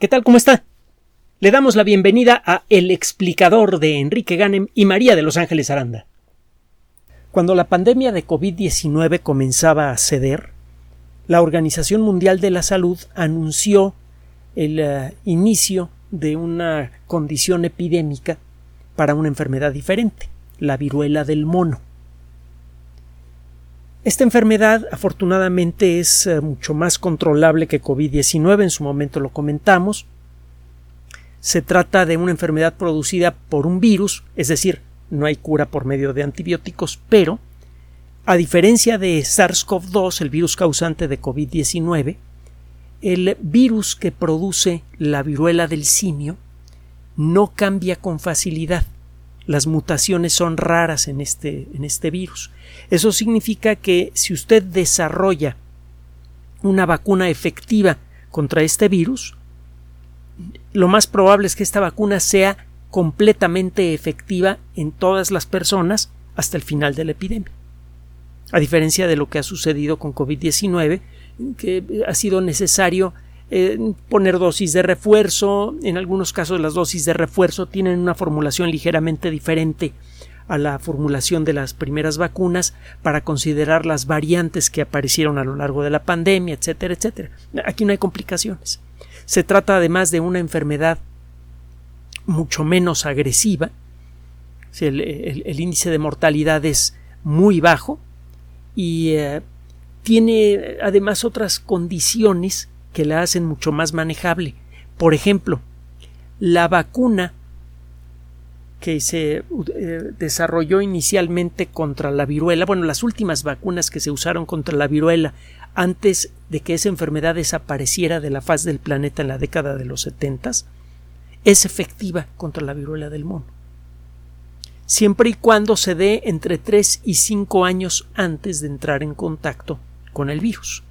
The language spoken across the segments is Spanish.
¿Qué tal? ¿Cómo está? Le damos la bienvenida a El explicador de Enrique Ganem y María de Los Ángeles Aranda. Cuando la pandemia de COVID-19 comenzaba a ceder, la Organización Mundial de la Salud anunció el uh, inicio de una condición epidémica para una enfermedad diferente, la viruela del mono. Esta enfermedad afortunadamente es uh, mucho más controlable que COVID-19, en su momento lo comentamos. Se trata de una enfermedad producida por un virus, es decir, no hay cura por medio de antibióticos, pero a diferencia de SARS-CoV-2, el virus causante de COVID-19, el virus que produce la viruela del simio no cambia con facilidad. Las mutaciones son raras en este, en este virus. Eso significa que si usted desarrolla una vacuna efectiva contra este virus, lo más probable es que esta vacuna sea completamente efectiva en todas las personas hasta el final de la epidemia. A diferencia de lo que ha sucedido con COVID-19, que ha sido necesario eh, poner dosis de refuerzo. En algunos casos las dosis de refuerzo tienen una formulación ligeramente diferente a la formulación de las primeras vacunas para considerar las variantes que aparecieron a lo largo de la pandemia, etcétera, etcétera. Aquí no hay complicaciones. Se trata además de una enfermedad mucho menos agresiva. El, índice de mortalidad es muy bajo y eh, tiene además otras condiciones que la hacen mucho más manejable. Por ejemplo, la vacuna que se eh, desarrolló inicialmente contra la viruela, bueno, las últimas vacunas que se usaron contra la viruela antes de que esa enfermedad desapareciera de la faz del planeta en la década de los setentas, es efectiva contra la viruela del mono. Siempre y cuando se dé entre 3 y 5 años antes de entrar en contacto con el virus.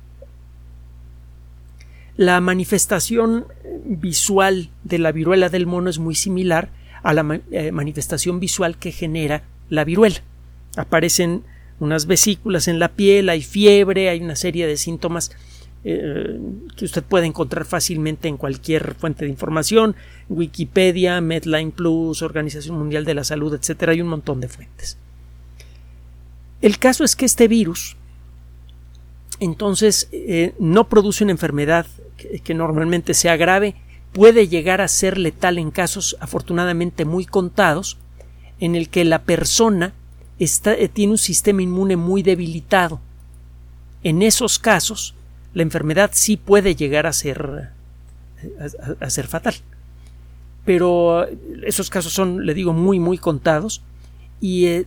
La manifestación visual de la viruela del mono es muy similar a la eh, manifestación visual que genera la viruela. Aparecen unas vesículas en la piel, hay fiebre, hay una serie de síntomas eh, que usted puede encontrar fácilmente en cualquier fuente de información, Wikipedia, Medline Plus, Organización Mundial de la Salud, etcétera, hay un montón de fuentes. El caso es que este virus entonces eh, no produce una enfermedad que, normalmente sea grave, puede llegar a ser letal en casos afortunadamente muy contados, en el que la persona está, eh, tiene un sistema inmune muy debilitado. En esos casos, la enfermedad sí puede llegar a ser, a, a ser fatal. Pero esos casos son, le digo, muy, muy contados y eh,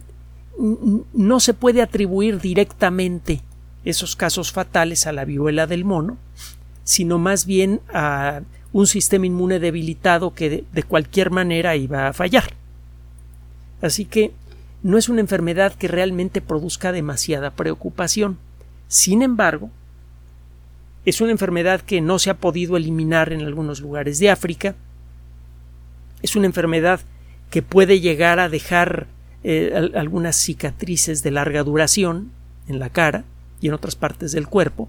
no se puede atribuir directamente esos casos fatales a la viruela del mono, sino más bien a un sistema inmune debilitado que de, cualquier manera iba a fallar. Así que no es una enfermedad que realmente produzca demasiada preocupación. Sin embargo, es una enfermedad que no se ha podido eliminar en algunos lugares de África. Es una enfermedad que puede llegar a dejar eh, algunas cicatrices de larga duración en la cara y en otras partes del cuerpo.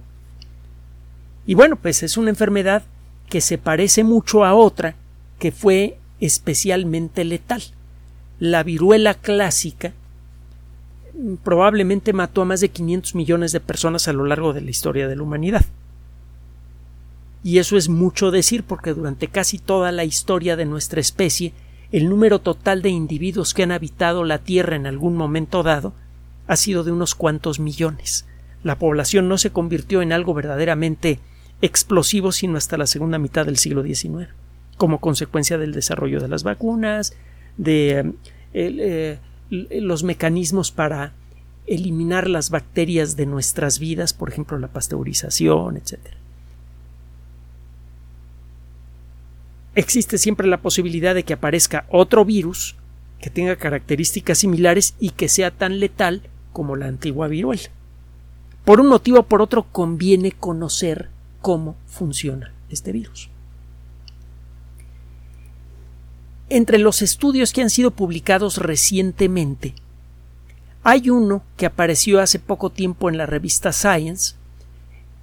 Y bueno, pues es una enfermedad que se parece mucho a otra que fue especialmente letal. La viruela clásica probablemente mató a más de 500 millones de personas a lo largo de la historia de la humanidad. Y eso es mucho decir porque durante casi toda la historia de nuestra especie el número total de individuos que han habitado la Tierra en algún momento dado ha sido de unos cuantos millones. La población no se convirtió en algo verdaderamente explosivo sino hasta la segunda mitad del siglo XIX, como consecuencia del desarrollo de las vacunas, de eh, eh, los mecanismos para eliminar las bacterias de nuestras vidas, por ejemplo la pasteurización, etcétera. existe siempre la posibilidad de que aparezca otro virus que tenga características similares y que sea tan letal como la antigua viruela. Por un motivo o por otro conviene conocer cómo funciona este virus. Entre los estudios que han sido publicados recientemente, hay uno que apareció hace poco tiempo en la revista Science,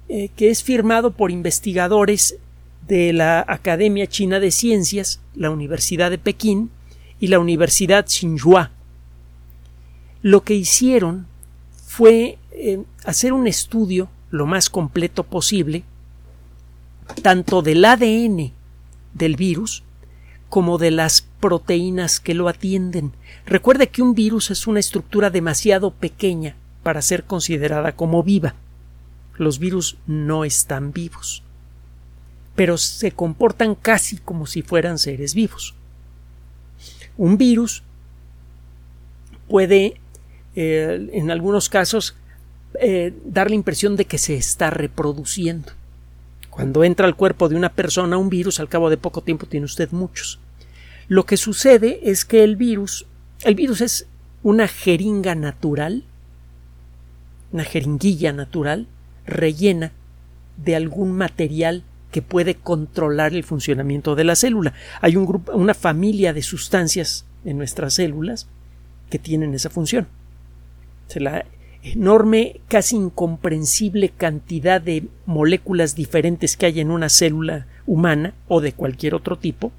eh, que es firmado por investigadores de la Academia China de Ciencias, la Universidad de Pekín y la Universidad Tsinghua. Lo que hicieron fue hacer un estudio lo más completo posible tanto del ADN del virus como de las proteínas que lo atienden. Recuerde que un virus es una estructura demasiado pequeña para ser considerada como viva. Los virus no están vivos, pero se comportan casi como si fueran seres vivos. Un virus puede, eh, en algunos casos, eh, dar la impresión de que se está reproduciendo. Cuando entra al cuerpo de una persona un virus, al cabo de poco tiempo tiene usted muchos. Lo que sucede es que el virus, el virus es una jeringa natural, una jeringuilla natural rellena de algún material que puede controlar el funcionamiento de la célula. Hay un grupo, una familia de sustancias en nuestras células que tienen esa función. Se la enorme, casi incomprensible cantidad de moléculas diferentes que hay en una célula humana o de cualquier otro tipo,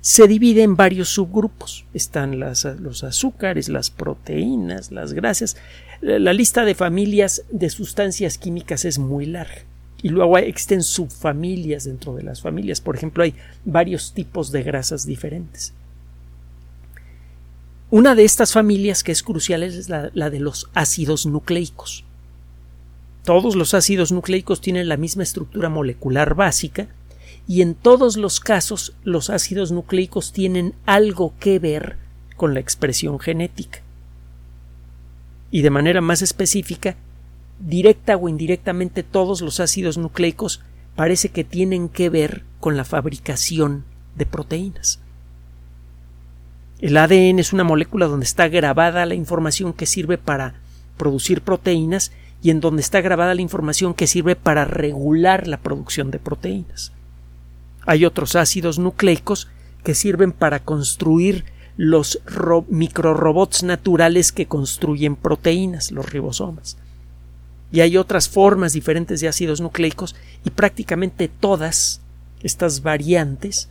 se divide en varios subgrupos. Están los azúcares, las proteínas, las grasas. La lista de familias de sustancias químicas es muy larga. Y luego existen subfamilias dentro de las familias. Por ejemplo, hay varios tipos de grasas diferentes. Una de estas familias que es crucial es la, de los ácidos nucleicos. Todos los ácidos nucleicos tienen la misma estructura molecular básica y en todos los casos los ácidos nucleicos tienen algo que ver con la expresión genética. Y de manera más específica, directa o indirectamente todos los ácidos nucleicos parece que tienen que ver con la fabricación de proteínas. El ADN es una molécula donde está grabada la información que sirve para producir proteínas y en donde está grabada la información que sirve para regular la producción de proteínas. Hay otros ácidos nucleicos que sirven para construir los microrobots naturales que construyen proteínas, los ribosomas. Y hay otras formas diferentes de ácidos nucleicos y prácticamente todas estas variantes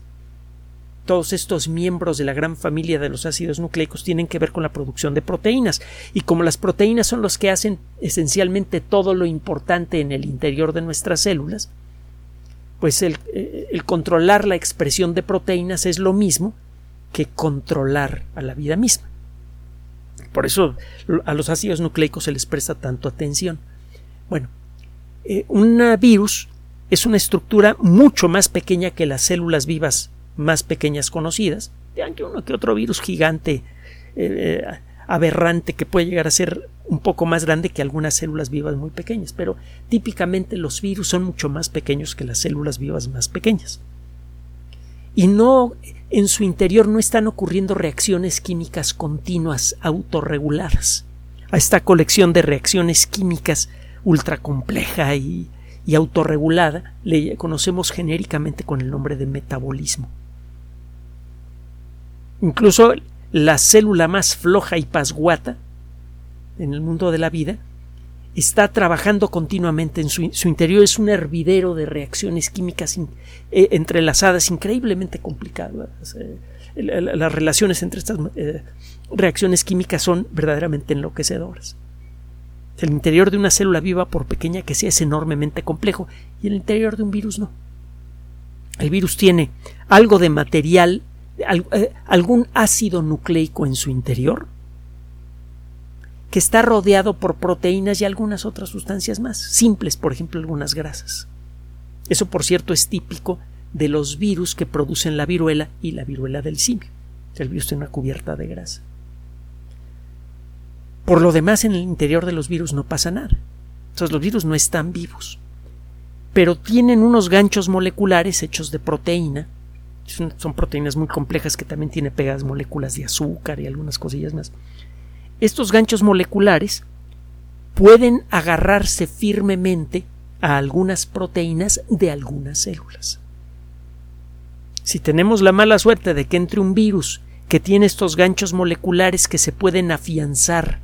todos estos miembros de la gran familia de los ácidos nucleicos tienen que ver con la producción de proteínas y como las proteínas son los que hacen esencialmente todo lo importante en el interior de nuestras células, pues el, eh, controlar la expresión de proteínas es lo mismo que controlar a la vida misma. Por eso a los ácidos nucleicos se les presta tanto atención. Bueno, eh, un virus es una estructura mucho más pequeña que las células vivas más pequeñas conocidas, aunque uno que otro virus gigante eh, aberrante que puede llegar a ser un poco más grande que algunas células vivas muy pequeñas, pero típicamente los virus son mucho más pequeños que las células vivas más pequeñas. Y no en su interior no están ocurriendo reacciones químicas continuas autorreguladas. A esta colección de reacciones químicas ultra compleja y, y autorregulada le conocemos genéricamente con el nombre de metabolismo. Incluso la célula más floja y pasguata en el mundo de la vida está trabajando continuamente en su, interior. Es un hervidero de reacciones químicas eh, entrelazadas increíblemente complicadas. Las relaciones entre estas eh, reacciones químicas son verdaderamente enloquecedoras. El interior de una célula viva, por pequeña que sea, es enormemente complejo y el interior de un virus no. El virus tiene algo de material algún ácido nucleico en su interior que está rodeado por proteínas y algunas otras sustancias más, simples, por ejemplo, algunas grasas. Eso, por cierto, es típico de los virus que producen la viruela y la viruela del simio. El virus tiene una cubierta de grasa. Por lo demás, en el interior de los virus no pasa nada. Entonces, los virus no están vivos, pero tienen unos ganchos moleculares hechos de proteína son, proteínas muy complejas que también tienen pegadas moléculas de azúcar y algunas cosillas más. Estos ganchos moleculares pueden agarrarse firmemente a algunas proteínas de algunas células. Si tenemos la mala suerte de que entre un virus que tiene estos ganchos moleculares que se pueden afianzar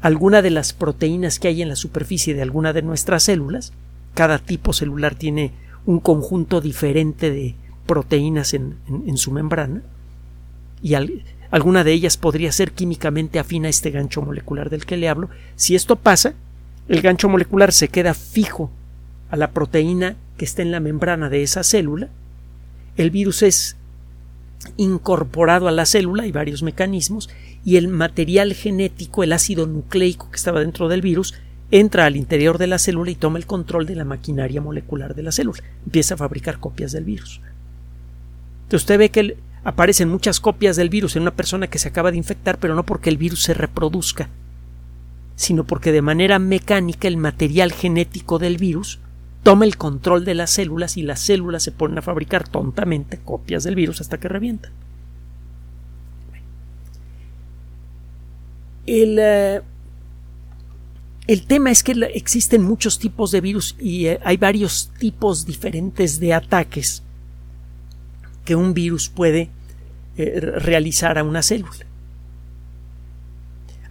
alguna de las proteínas que hay en la superficie de alguna de nuestras células, cada tipo celular tiene un conjunto diferente de proteínas en, su membrana y alguna de ellas podría ser químicamente afín a este gancho molecular del que le hablo. Si esto pasa, el gancho molecular se queda fijo a la proteína que está en la membrana de esa célula. El virus es incorporado a la célula, hay varios mecanismos, y el material genético, el ácido nucleico que estaba dentro del virus, entra al interior de la célula y toma el control de la maquinaria molecular de la célula. Empieza a fabricar copias del virus. Entonces usted ve que aparecen muchas copias del virus en una persona que se acaba de infectar, pero no porque el virus se reproduzca, sino porque de manera mecánica el material genético del virus toma el control de las células y las células se ponen a fabricar tontamente copias del virus hasta que revientan. El, eh, el tema es que existen muchos tipos de virus y eh, hay varios tipos diferentes de ataques que un virus puede eh, realizar a una célula.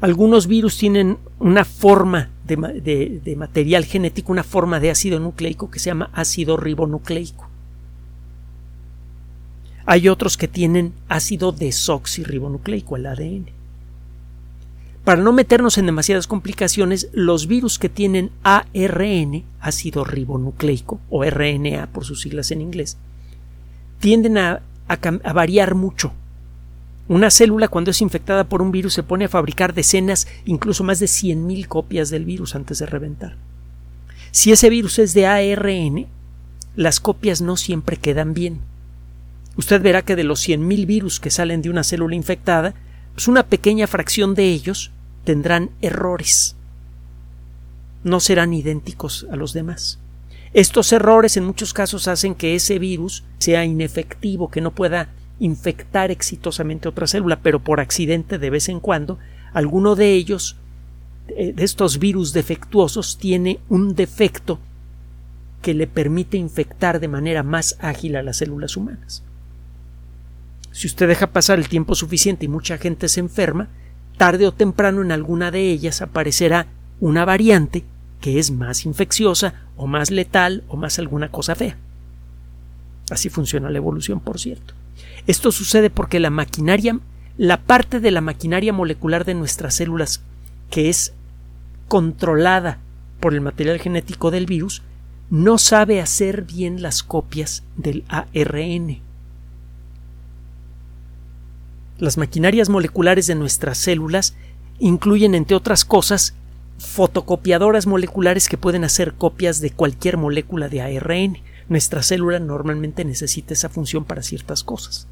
Algunos virus tienen una forma de, material genético, una forma de ácido nucleico que se llama ácido ribonucleico. Hay otros que tienen ácido desoxirribonucleico, el ADN. Para no meternos en demasiadas complicaciones, los virus que tienen ARN, ácido ribonucleico, o RNA por sus siglas en inglés, tienden a, variar mucho. Una célula cuando es infectada por un virus se pone a fabricar decenas, incluso más de 100.000 copias del virus antes de reventar. Si ese virus es de ARN, las copias no siempre quedan bien. Usted verá que de los 100.000 virus que salen de una célula infectada, pues una pequeña fracción de ellos tendrán errores. No serán idénticos a los demás. Estos errores en muchos casos hacen que ese virus sea inefectivo, que no pueda infectar exitosamente otra célula, pero por accidente de vez en cuando alguno de ellos, eh, de estos virus defectuosos, tiene un defecto que le permite infectar de manera más ágil a las células humanas. Si usted deja pasar el tiempo suficiente y mucha gente se enferma, tarde o temprano en alguna de ellas aparecerá una variante que es más infecciosa o más letal o más alguna cosa fea. Así funciona la evolución, por cierto. Esto sucede porque la maquinaria, la parte de la maquinaria molecular de nuestras células que es controlada por el material genético del virus, no sabe hacer bien las copias del ARN. Las maquinarias moleculares de nuestras células incluyen, entre otras cosas, fotocopiadoras moleculares que pueden hacer copias de cualquier molécula de ARN. Nuestra célula normalmente necesita esa función para ciertas cosas.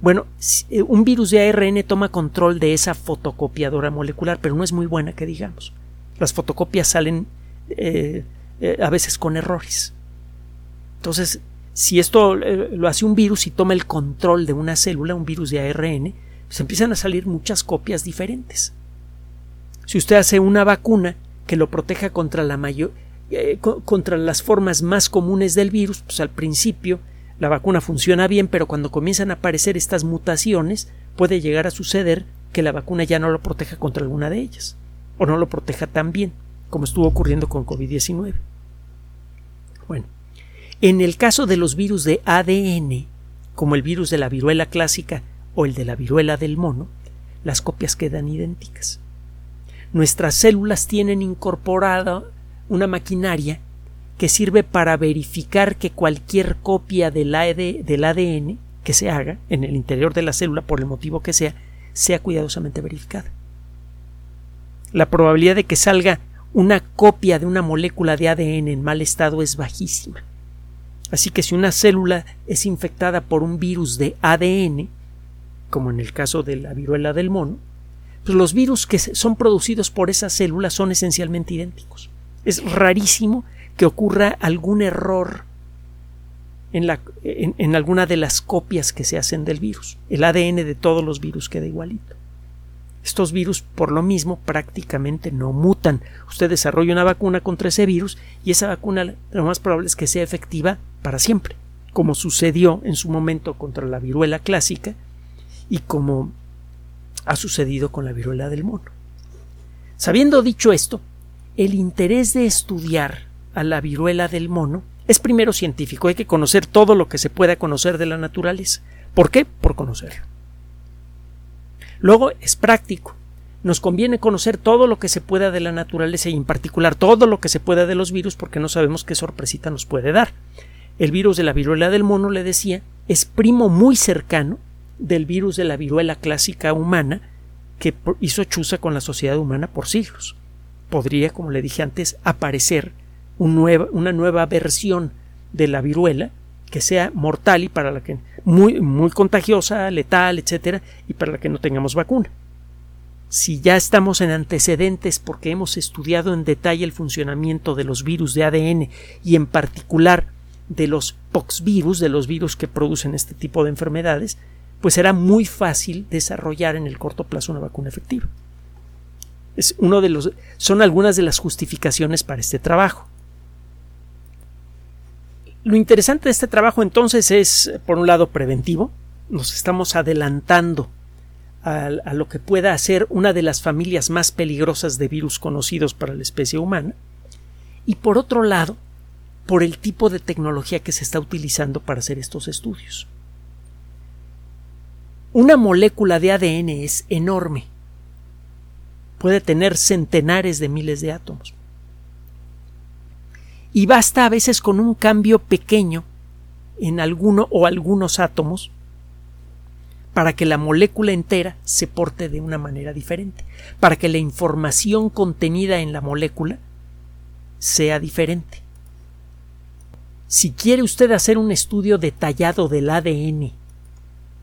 Bueno, eh, un virus de ARN toma control de esa fotocopiadora molecular, pero no es muy buena que digamos. Las fotocopias salen eh, eh, a veces con errores. Entonces, si esto lo hace un virus y toma el control de una célula, un virus de ARN, pues empiezan a salir muchas copias diferentes. Si usted hace una vacuna que lo proteja contra la mayor, eh, contra las formas más comunes del virus, pues al principio la vacuna funciona bien, pero cuando comienzan a aparecer estas mutaciones, puede llegar a suceder que la vacuna ya no lo proteja contra alguna de ellas, o no lo proteja tan bien, como estuvo ocurriendo con COVID-19. Bueno, en el caso de los virus de ADN, como el virus de la viruela clásica o el de la viruela del mono, las copias quedan idénticas. Nuestras células tienen incorporada una maquinaria que sirve para verificar que cualquier copia del, ADN que se haga en el interior de la célula, por el motivo que sea, sea cuidadosamente verificada. La probabilidad de que salga una copia de una molécula de ADN en mal estado es bajísima. Así que si una célula es infectada por un virus de ADN, como en el caso de la viruela del mono, pues los virus que son producidos por esa célula son esencialmente idénticos. Es rarísimo que ocurra algún error en, en, alguna de las copias que se hacen del virus. El ADN de todos los virus queda igualito. Estos virus, por lo mismo, prácticamente no mutan. Usted desarrolla una vacuna contra ese virus y esa vacuna lo más probable es que sea efectiva para siempre, como sucedió en su momento contra la viruela clásica y como ha sucedido con la viruela del mono. Sabiendo dicho esto, el interés de estudiar a la viruela del mono es primero científico, hay que conocer todo lo que se pueda conocer de la naturaleza. ¿Por qué? Por conocerlo. Luego es práctico. Nos conviene conocer todo lo que se pueda de la naturaleza y en particular todo lo que se pueda de los virus porque no sabemos qué sorpresita nos puede dar. El virus de la viruela del mono, le decía, es primo muy cercano del virus de la viruela clásica humana que hizo chuza con la sociedad humana por siglos. Podría, como le dije antes, aparecer una nueva versión de la viruela que sea mortal y para la que muy, muy contagiosa, letal, etcétera, y para la que no tengamos vacuna. Si ya estamos en antecedentes porque hemos estudiado en detalle el funcionamiento de los virus de ADN y en particular de los poxvirus, de los virus que producen este tipo de enfermedades, pues será muy fácil desarrollar en el corto plazo una vacuna efectiva. Es uno de los, son algunas de las justificaciones para este trabajo. Lo interesante de este trabajo entonces es, por un lado, preventivo. Nos estamos adelantando a, a, lo que pueda ser una de las familias más peligrosas de virus conocidos para la especie humana. Y por otro lado, por el tipo de tecnología que se está utilizando para hacer estos estudios. Una molécula de ADN es enorme. Puede tener centenares de miles de átomos y basta a veces con un cambio pequeño en alguno o algunos átomos para que la molécula entera se porte de una manera diferente, para que la información contenida en la molécula sea diferente. Si quiere usted hacer un estudio detallado del ADN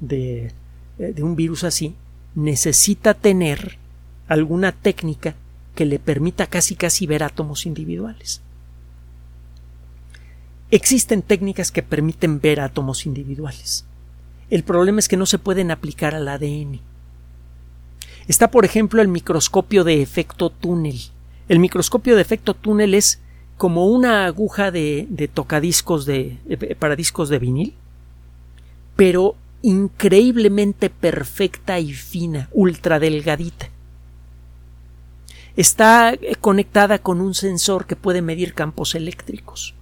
de, de un virus así, necesita tener alguna técnica que le permita casi casi ver átomos individuales. Existen técnicas que permiten ver átomos individuales. El problema es que no se pueden aplicar al ADN. Está, por ejemplo, el microscopio de efecto túnel. El microscopio de efecto túnel es como una aguja de, tocadiscos de, eh, para discos de vinil, pero increíblemente perfecta y fina, ultra delgadita. Está eh, conectada con un sensor que puede medir campos eléctricos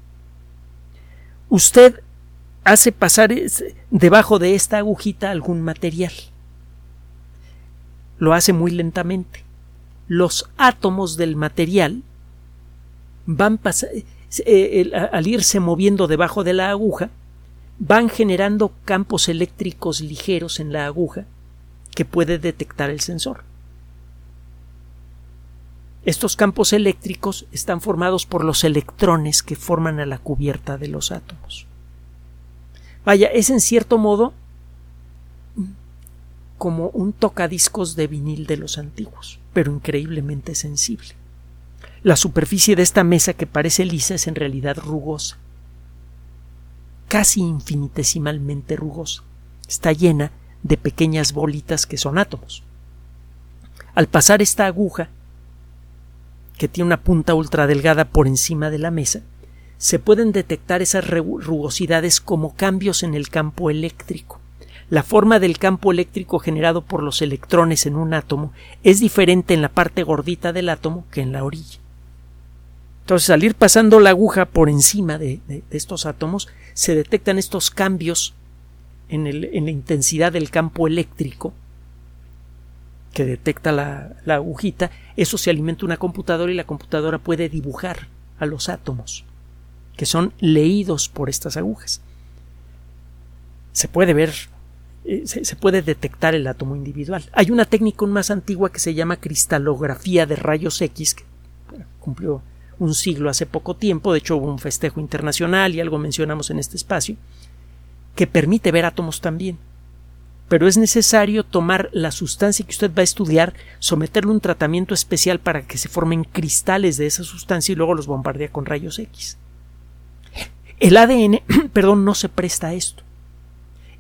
usted hace pasar debajo de esta agujita algún material. Lo hace muy lentamente. Los átomos del material van eh, al irse moviendo debajo de la aguja, van generando campos eléctricos ligeros en la aguja que puede detectar el sensor. Estos campos eléctricos están formados por los electrones que forman a la cubierta de los átomos. Vaya, es en cierto modo como un tocadiscos de vinil de los antiguos, pero increíblemente sensible. La superficie de esta mesa que parece lisa es en realidad rugosa, casi infinitesimalmente rugosa. Está llena de pequeñas bolitas que son átomos. Al pasar esta aguja, que tiene una punta ultra delgada por encima de la mesa, se pueden detectar esas rugosidades como cambios en el campo eléctrico. La forma del campo eléctrico generado por los electrones en un átomo es diferente en la parte gordita del átomo que en la orilla. Entonces, al ir pasando la aguja por encima de, estos átomos, se detectan estos cambios en, la intensidad del campo eléctrico que detecta la, agujita, eso se alimenta una computadora y la computadora puede dibujar a los átomos que son leídos por estas agujas. Se puede ver, eh, se, puede detectar el átomo individual. Hay una técnica más antigua que se llama cristalografía de rayos X, que cumplió un siglo hace poco tiempo, de hecho hubo un festejo internacional y algo mencionamos en este espacio, que permite ver átomos también pero es necesario tomar la sustancia que usted va a estudiar, someterle un tratamiento especial para que se formen cristales de esa sustancia y luego los bombardea con rayos X. El ADN, perdón, no se presta a esto.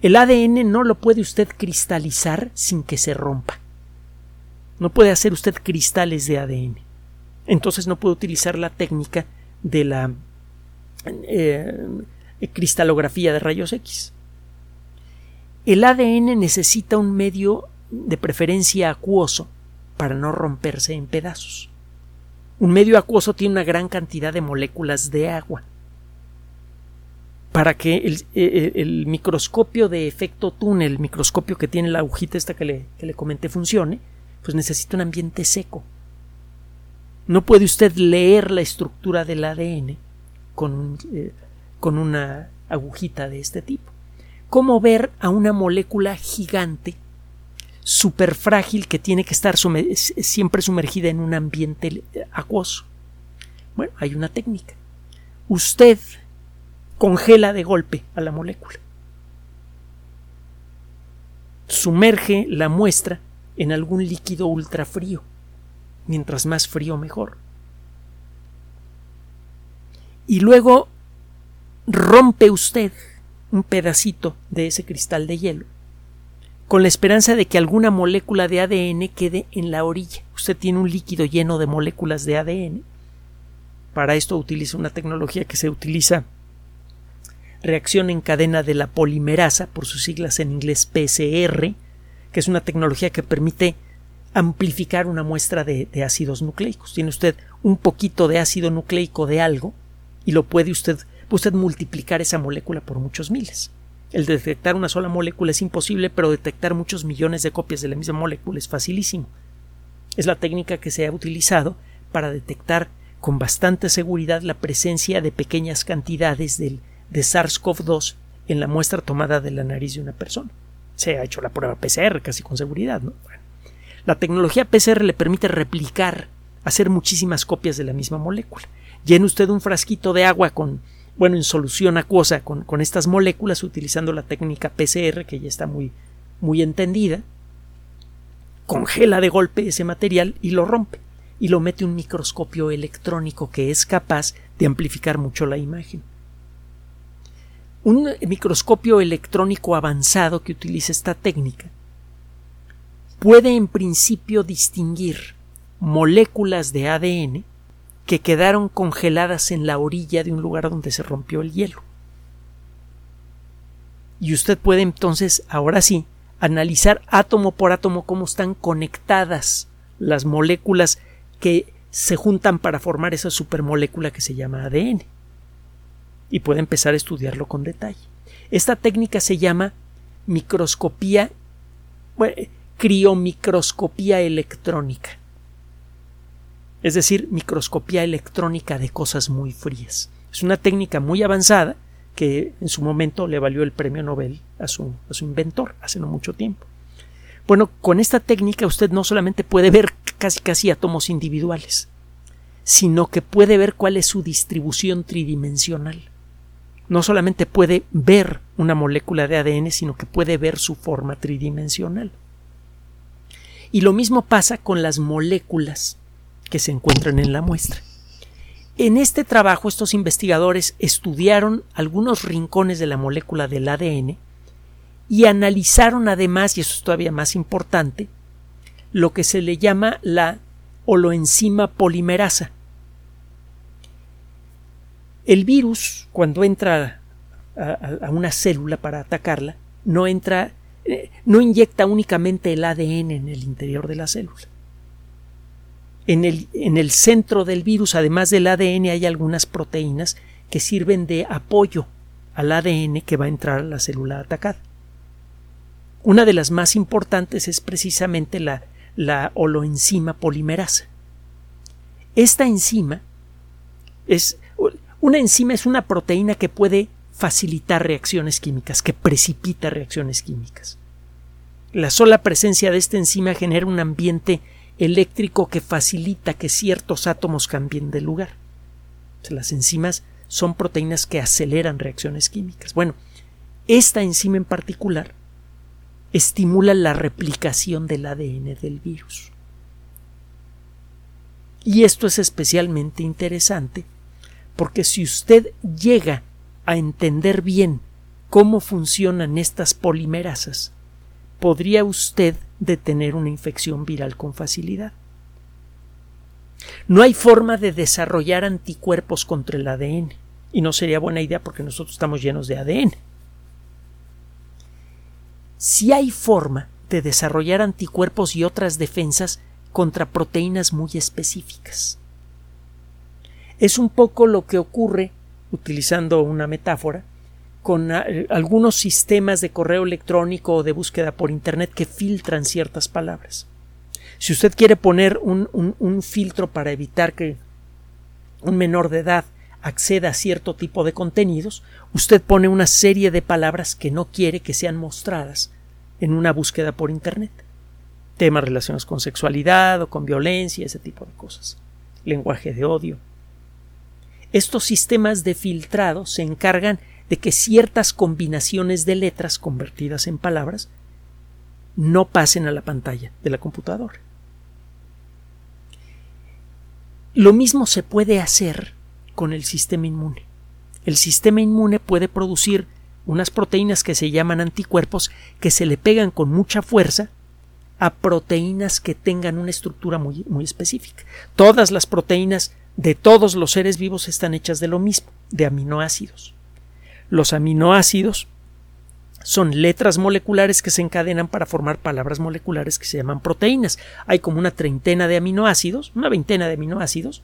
El ADN no lo puede usted cristalizar sin que se rompa. No puede hacer usted cristales de ADN. Entonces no puede utilizar la técnica de la eh, cristalografía de rayos X. El ADN necesita un medio de preferencia acuoso para no romperse en pedazos. Un medio acuoso tiene una gran cantidad de moléculas de agua. Para que el, e, e, microscopio de efecto túnel, el microscopio que tiene la agujita esta que le, que le comenté funcione, pues necesita un ambiente seco. No puede usted leer la estructura del ADN con, eh, con una agujita de este tipo. ¿Cómo ver a una molécula gigante, súper frágil, que tiene que estar siempre sumergida en un ambiente acuoso? Bueno, hay una técnica. Usted congela de golpe a la molécula. Sumerge la muestra en algún líquido ultrafrío. Mientras más frío, mejor. Y luego rompe usted un pedacito de ese cristal de hielo con la esperanza de que alguna molécula de ADN quede en la orilla. Usted tiene un líquido lleno de moléculas de ADN. Para esto utiliza una tecnología que se utiliza reacción en cadena de la polimerasa, por sus siglas en inglés PCR, que es una tecnología que permite amplificar una muestra de, ácidos nucleicos. Tiene usted un poquito de ácido nucleico de algo y lo puede usted, usted multiplicar esa molécula por muchos miles. El detectar una sola molécula es imposible, pero detectar muchos millones de copias de la misma molécula es facilísimo. Es la técnica que se ha utilizado para detectar con bastante seguridad la presencia de pequeñas cantidades del, de SARS-CoV-2 en la muestra tomada de la nariz de una persona se ha hecho la prueba PCR casi con seguridad. ¿no? La tecnología PCR le permite replicar, hacer muchísimas copias de la misma molécula. Llene usted un frasquito de agua con, bueno, en solución acuosa con, con estas moléculas utilizando la técnica PCR que ya está muy, muy entendida. Congela de golpe ese material y lo rompe y lo mete un microscopio electrónico que es capaz de amplificar mucho la imagen. Un microscopio electrónico avanzado que utiliza esta técnica puede en principio distinguir moléculas de ADN que quedaron congeladas en la orilla de un lugar donde se rompió el hielo. Y usted puede entonces, ahora sí, analizar átomo por átomo cómo están conectadas las moléculas que se juntan para formar esa supermolécula que se llama ADN y puede empezar a estudiarlo con detalle. Esta técnica se llama microscopía, criomicroscopía electrónica. Es decir, microscopía electrónica de cosas muy frías. Es una técnica muy avanzada que en su momento le valió el premio Nobel a su, a su inventor hace no mucho tiempo. Bueno, con esta técnica usted no solamente puede ver casi casi átomos individuales, sino que puede ver cuál es su distribución tridimensional no solamente puede ver una molécula de ADN, sino que puede ver su forma tridimensional. Y lo mismo pasa con las moléculas que se encuentran en la muestra. En este trabajo estos investigadores estudiaron algunos rincones de la molécula del ADN y analizaron además, y eso es todavía más importante, lo que se le llama la holoenzima polimerasa, el virus, cuando entra a, una célula para atacarla, no entra, eh, no inyecta únicamente el ADN en el interior de la célula. En el, en el centro del virus, además del ADN, hay algunas proteínas que sirven de apoyo al ADN que va a entrar a la célula atacada. Una de las más importantes es precisamente la, la holoenzima polimerasa. Esta enzima es una enzima es una proteína que puede facilitar reacciones químicas, que precipita reacciones químicas. La sola presencia de esta enzima genera un ambiente eléctrico que facilita que ciertos átomos cambien de lugar. las enzimas son proteínas que aceleran reacciones químicas. Bueno, esta enzima en particular estimula la replicación del ADN del virus. Y esto es especialmente interesante porque si usted llega a entender bien cómo funcionan estas polimerasas, podría usted detener una infección viral con facilidad. No hay forma de desarrollar anticuerpos contra el ADN, y no sería buena idea porque nosotros estamos llenos de ADN. Si hay forma de desarrollar anticuerpos y otras defensas contra proteínas muy específicas. Es un poco lo que ocurre, utilizando una metáfora, con eh, algunos sistemas de correo electrónico o de búsqueda por Internet que filtran ciertas palabras. Si usted quiere poner un, un filtro para evitar que un menor de edad acceda a cierto tipo de contenidos, usted pone una serie de palabras que no quiere que sean mostradas en una búsqueda por Internet. Temas relacionados con sexualidad o con violencia, ese tipo de cosas. Lenguaje de odio. Estos sistemas de filtrado se encargan de que ciertas combinaciones de letras convertidas en palabras no pasen a la pantalla de la computadora. Lo mismo se puede hacer con el sistema inmune. El sistema inmune puede producir unas proteínas que se llaman anticuerpos que se le pegan con mucha fuerza a proteínas que tengan una estructura muy, muy específica. Todas las proteínas de todos los seres vivos están hechas de lo mismo, de aminoácidos. Los aminoácidos son letras moleculares que se encadenan para formar palabras moleculares que se llaman proteínas. Hay como una treintena de aminoácidos, una veintena de aminoácidos,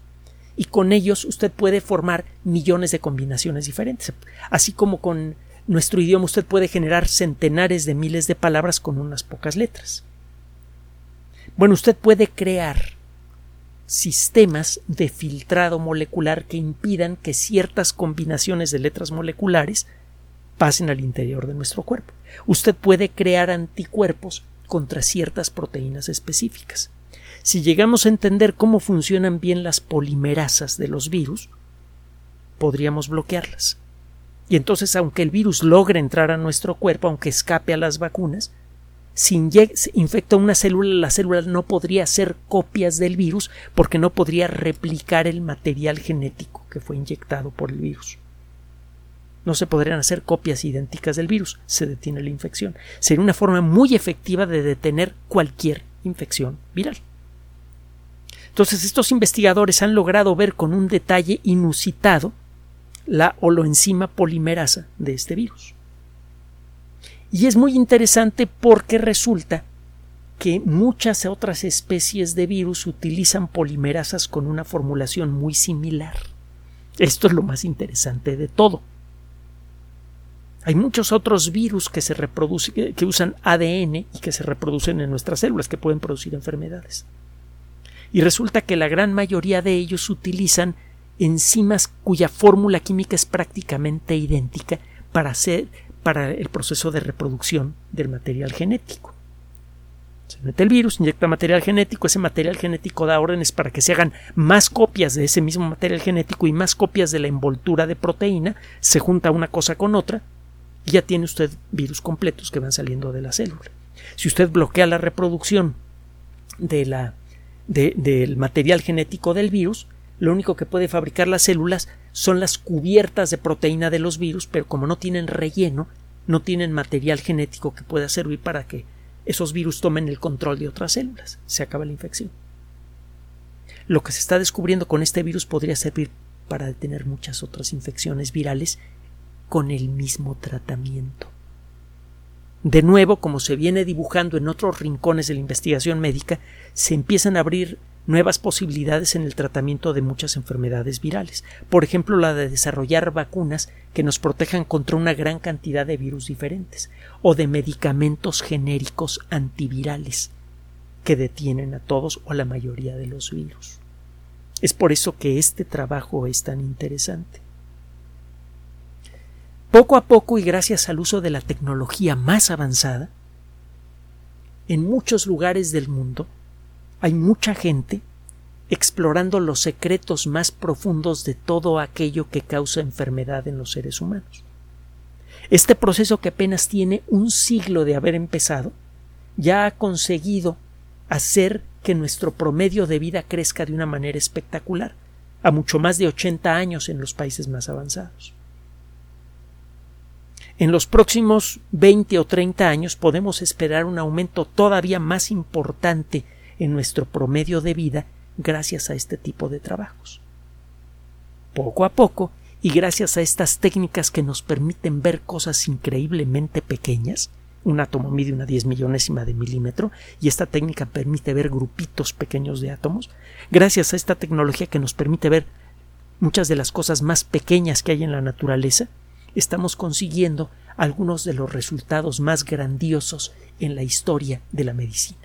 y con ellos usted puede formar millones de combinaciones diferentes. Así como con nuestro idioma usted puede generar centenares de miles de palabras con unas pocas letras. Bueno, usted puede crear sistemas de filtrado molecular que impidan que ciertas combinaciones de letras moleculares pasen al interior de nuestro cuerpo. Usted puede crear anticuerpos contra ciertas proteínas específicas. Si llegamos a entender cómo funcionan bien las polimerasas de los virus, podríamos bloquearlas. Y entonces, aunque el virus logre entrar a nuestro cuerpo, aunque escape a las vacunas, si infecta una célula, la célula no podría hacer copias del virus porque no podría replicar el material genético que fue inyectado por el virus. No se podrían hacer copias idénticas del virus, se detiene la infección. Sería una forma muy efectiva de detener cualquier infección viral. Entonces estos investigadores han logrado ver con un detalle inusitado la holoenzima polimerasa de este virus. Y es muy interesante porque resulta que muchas otras especies de virus utilizan polimerasas con una formulación muy similar. Esto es lo más interesante de todo. Hay muchos otros virus que se reproducen, que usan ADN y que se reproducen en nuestras células, que pueden producir enfermedades y resulta que la gran mayoría de ellos utilizan enzimas cuya fórmula química es prácticamente idéntica para, hacer, para el proceso de reproducción del material genético. Se mete el virus, inyecta material genético, ese material genético da órdenes para que se hagan más copias de ese mismo material genético y más copias de la envoltura de proteína, se junta una cosa con otra y ya tiene usted virus completos que van saliendo de la célula. Si usted bloquea la reproducción de la del material genético del virus, lo único que puede fabricar las células son las cubiertas de proteína de los virus, pero como no tienen relleno, no tienen material genético que pueda servir para que esos virus tomen el control de otras células. Se acaba la infección. Lo que se está descubriendo con este virus podría servir para detener muchas otras infecciones virales con el mismo tratamiento. De nuevo, como se viene dibujando en otros rincones de la investigación médica, se empiezan a abrir nuevas posibilidades en el tratamiento de muchas enfermedades virales. Por ejemplo, la de desarrollar vacunas que nos protejan contra una gran cantidad de virus diferentes, o de medicamentos genéricos antivirales que detienen a todos o a la mayoría de los virus. Es por eso que este trabajo es tan interesante. Poco a poco y gracias al uso de la tecnología más avanzada, en muchos lugares del mundo hay mucha gente explorando los secretos más profundos de todo aquello que causa enfermedad en los seres humanos. Este proceso que apenas tiene un siglo de haber empezado ya ha conseguido hacer que nuestro promedio de vida crezca de una manera espectacular, a mucho más de 80 años en los países más avanzados. En los próximos 20 o 30 años podemos esperar un aumento todavía más importante en nuestro promedio de vida gracias a este tipo de trabajos. Poco a poco, y gracias a estas técnicas que nos permiten ver cosas increíblemente pequeñas, un átomo mide una diez millonésima de milímetro y esta técnica permite ver grupitos pequeños de átomos, gracias a esta tecnología que nos permite ver muchas de las cosas más pequeñas que hay en la naturaleza, estamos consiguiendo algunos de los resultados más grandiosos en la historia de la medicina.